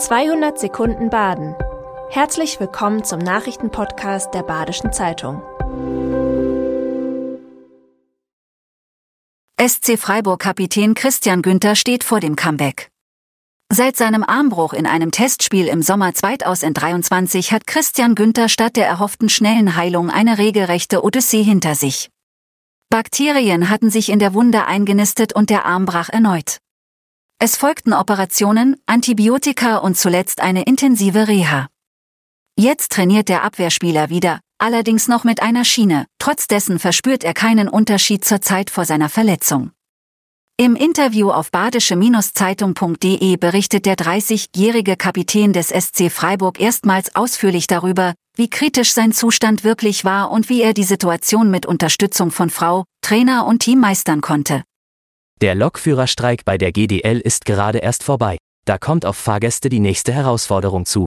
200 Sekunden Baden. Herzlich willkommen zum Nachrichtenpodcast der Badischen Zeitung. SC Freiburg-Kapitän Christian Günther steht vor dem Comeback. Seit seinem Armbruch in einem Testspiel im Sommer 2023 hat Christian Günther statt der erhofften schnellen Heilung eine regelrechte Odyssee hinter sich. Bakterien hatten sich in der Wunde eingenistet und der Arm brach erneut. Es folgten Operationen, Antibiotika und zuletzt eine intensive Reha. Jetzt trainiert der Abwehrspieler wieder, allerdings noch mit einer Schiene, trotz dessen verspürt er keinen Unterschied zur Zeit vor seiner Verletzung. Im Interview auf badische-zeitung.de berichtet der 30-jährige Kapitän des SC Freiburg erstmals ausführlich darüber, wie kritisch sein Zustand wirklich war und wie er die Situation mit Unterstützung von Frau, Trainer und Team meistern konnte. Der Lokführerstreik bei der GDL ist gerade erst vorbei. Da kommt auf Fahrgäste die nächste Herausforderung zu.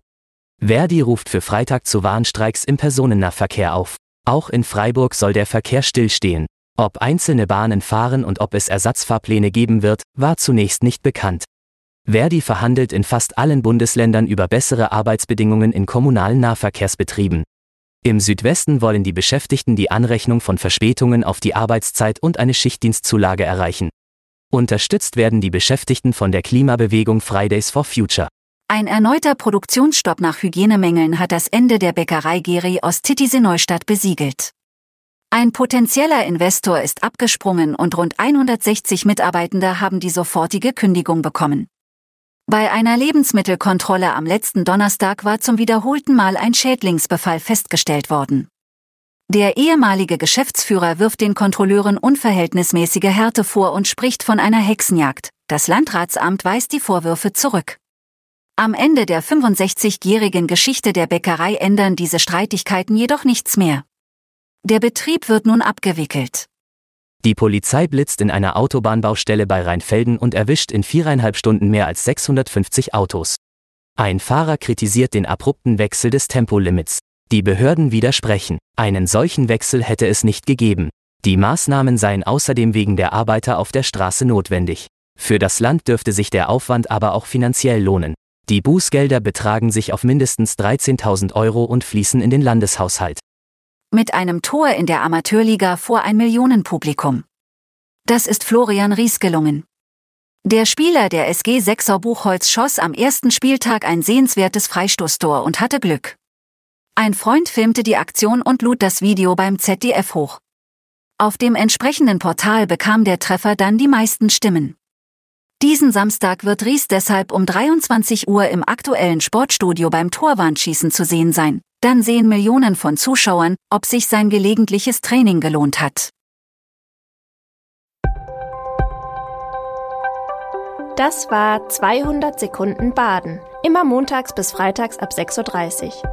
Verdi ruft für Freitag zu Warnstreiks im Personennahverkehr auf. Auch in Freiburg soll der Verkehr stillstehen. Ob einzelne Bahnen fahren und ob es Ersatzfahrpläne geben wird, war zunächst nicht bekannt. Verdi verhandelt in fast allen Bundesländern über bessere Arbeitsbedingungen in kommunalen Nahverkehrsbetrieben. Im Südwesten wollen die Beschäftigten die Anrechnung von Verspätungen auf die Arbeitszeit und eine Schichtdienstzulage erreichen. Unterstützt werden die Beschäftigten von der Klimabewegung Fridays for Future. Ein erneuter Produktionsstopp nach Hygienemängeln hat das Ende der Bäckerei Geri aus Titisee Neustadt besiegelt. Ein potenzieller Investor ist abgesprungen und rund 160 Mitarbeitende haben die sofortige Kündigung bekommen. Bei einer Lebensmittelkontrolle am letzten Donnerstag war zum wiederholten Mal ein Schädlingsbefall festgestellt worden. Der ehemalige Geschäftsführer wirft den Kontrolleuren unverhältnismäßige Härte vor und spricht von einer Hexenjagd. Das Landratsamt weist die Vorwürfe zurück. Am Ende der 65-jährigen Geschichte der Bäckerei ändern diese Streitigkeiten jedoch nichts mehr. Der Betrieb wird nun abgewickelt. Die Polizei blitzt in einer Autobahnbaustelle bei Rheinfelden und erwischt in viereinhalb Stunden mehr als 650 Autos. Ein Fahrer kritisiert den abrupten Wechsel des Tempolimits. Die Behörden widersprechen. Einen solchen Wechsel hätte es nicht gegeben. Die Maßnahmen seien außerdem wegen der Arbeiter auf der Straße notwendig. Für das Land dürfte sich der Aufwand aber auch finanziell lohnen. Die Bußgelder betragen sich auf mindestens 13.000 Euro und fließen in den Landeshaushalt. Mit einem Tor in der Amateurliga vor ein Millionenpublikum. Das ist Florian Ries gelungen. Der Spieler der SG Sechser Buchholz schoss am ersten Spieltag ein sehenswertes Freistoßtor und hatte Glück. Ein Freund filmte die Aktion und lud das Video beim ZDF hoch. Auf dem entsprechenden Portal bekam der Treffer dann die meisten Stimmen. Diesen Samstag wird Ries deshalb um 23 Uhr im aktuellen Sportstudio beim Torwandschießen zu sehen sein. Dann sehen Millionen von Zuschauern, ob sich sein gelegentliches Training gelohnt hat. Das war 200 Sekunden Baden. Immer montags bis freitags ab 6.30 Uhr.